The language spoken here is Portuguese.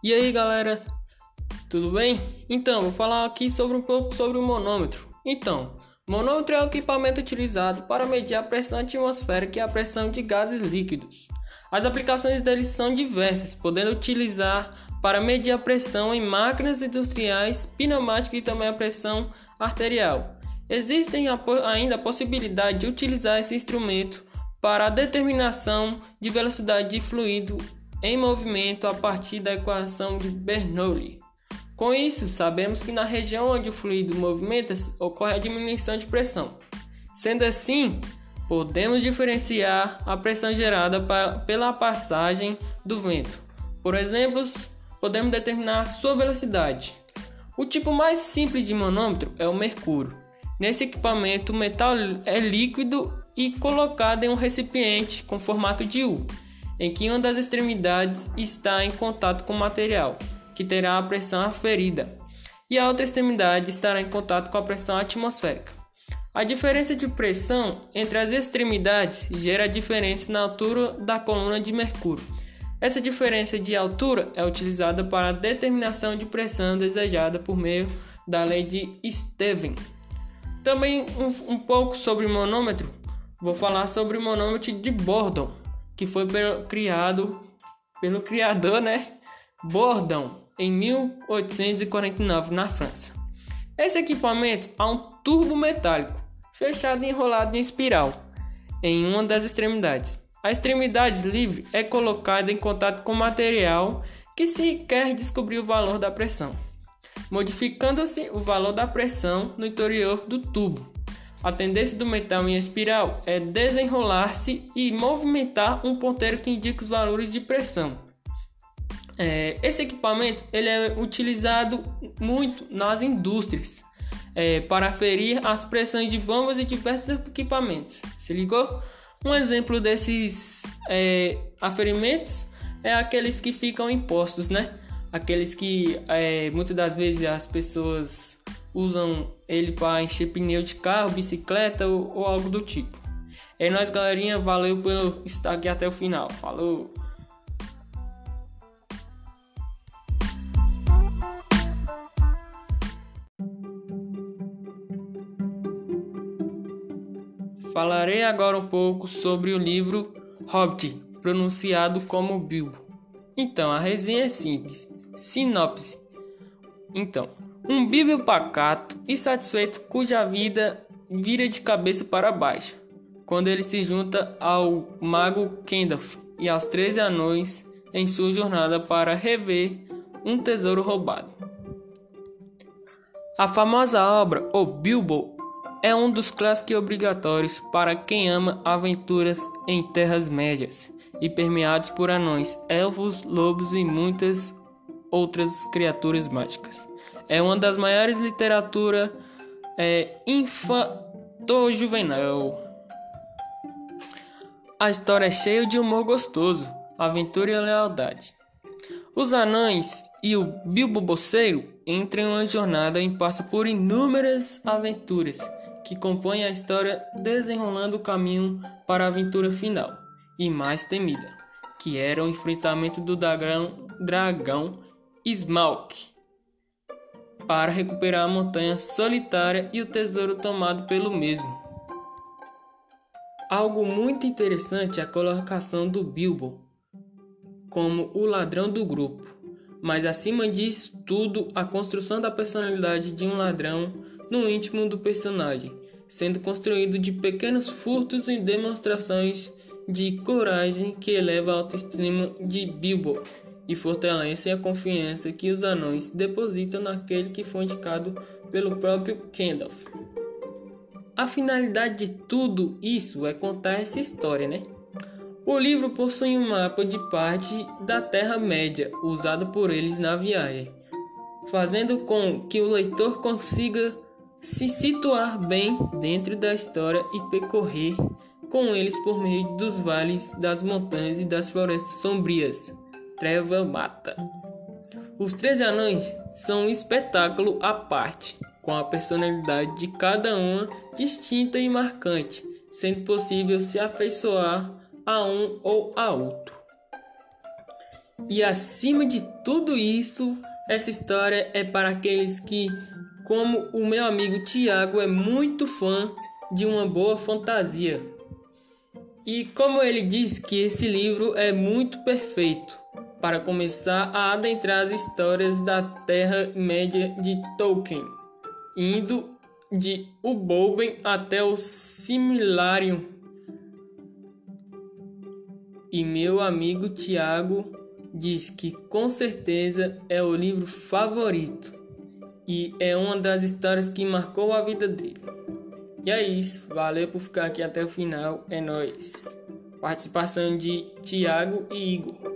E aí galera, tudo bem? Então, vou falar aqui sobre um pouco sobre o manômetro. Então, manômetro é o equipamento utilizado para medir a pressão atmosférica e a pressão de gases líquidos. As aplicações dele são diversas, podendo utilizar para medir a pressão em máquinas industriais, pneumáticas e também a pressão arterial. Existem ainda a possibilidade de utilizar esse instrumento para a determinação de velocidade de fluido em movimento a partir da equação de Bernoulli. Com isso, sabemos que na região onde o fluido movimenta-se ocorre a diminuição de pressão. Sendo assim, podemos diferenciar a pressão gerada pela passagem do vento. Por exemplo, podemos determinar sua velocidade. O tipo mais simples de manômetro é o mercúrio. Nesse equipamento, o metal é líquido e colocado em um recipiente com formato de U em que uma das extremidades está em contato com o material, que terá a pressão aferida, e a outra extremidade estará em contato com a pressão atmosférica. A diferença de pressão entre as extremidades gera a diferença na altura da coluna de mercúrio. Essa diferença de altura é utilizada para a determinação de pressão desejada por meio da lei de Steven. Também um, um pouco sobre o manômetro, vou falar sobre o manômetro de Bordon que foi criado pelo criador, né, Bourdon, em 1849 na França. Esse equipamento é um turbo metálico fechado e enrolado em espiral em uma das extremidades. A extremidade livre é colocada em contato com material que se quer descobrir o valor da pressão, modificando-se o valor da pressão no interior do tubo. A tendência do metal em espiral é desenrolar-se e movimentar um ponteiro que indica os valores de pressão. É, esse equipamento ele é utilizado muito nas indústrias é, para aferir as pressões de bombas e diversos equipamentos. Se ligou? Um exemplo desses é, aferimentos é aqueles que ficam em postos, né? Aqueles que é, muitas das vezes as pessoas usam ele para encher pneu de carro, bicicleta ou, ou algo do tipo. É nóis, galerinha. Valeu por estar aqui até o final. Falou! Falarei agora um pouco sobre o livro Hobbit, pronunciado como Bilbo. Então, a resenha é simples. Sinopse. Então, um bíbel pacato e satisfeito cuja vida vira de cabeça para baixo, quando ele se junta ao mago Kendalf e aos 13 anões em sua jornada para rever um tesouro roubado. A famosa obra O Bilbo é um dos clássicos obrigatórios para quem ama aventuras em terras médias e permeados por anões, elfos, lobos e muitas outras criaturas mágicas. É uma das maiores literatura é, infanto-juvenil. A história é cheia de humor gostoso, aventura e lealdade. Os anões e o Bilbo Boceiro entram em uma jornada e passam por inúmeras aventuras que compõem a história desenrolando o caminho para a aventura final e mais temida, que era o enfrentamento do dragão, dragão Smaug. Para recuperar a montanha solitária e o tesouro tomado pelo mesmo. Algo muito interessante é a colocação do Bilbo como o ladrão do grupo, mas acima disso tudo, a construção da personalidade de um ladrão no íntimo do personagem, sendo construído de pequenos furtos e demonstrações de coragem que eleva a autoestima de Bilbo e fortalecem a confiança que os anões depositam naquele que foi indicado pelo próprio Gandalf. A finalidade de tudo isso é contar essa história, né? O livro possui um mapa de parte da Terra-média usado por eles na viagem, fazendo com que o leitor consiga se situar bem dentro da história e percorrer com eles por meio dos vales, das montanhas e das florestas sombrias treva mata. Os Três Anões são um espetáculo à parte, com a personalidade de cada uma distinta e marcante, sendo possível se afeiçoar a um ou a outro. E acima de tudo isso, essa história é para aqueles que, como o meu amigo Tiago, é muito fã de uma boa fantasia. E como ele diz que esse livro é muito perfeito para começar a adentrar as histórias da Terra-média de Tolkien, indo de O Bolben até o Similarium. E meu amigo Tiago diz que com certeza é o livro favorito e é uma das histórias que marcou a vida dele. E é isso, valeu por ficar aqui até o final, é nóis. Participação de Tiago e Igor.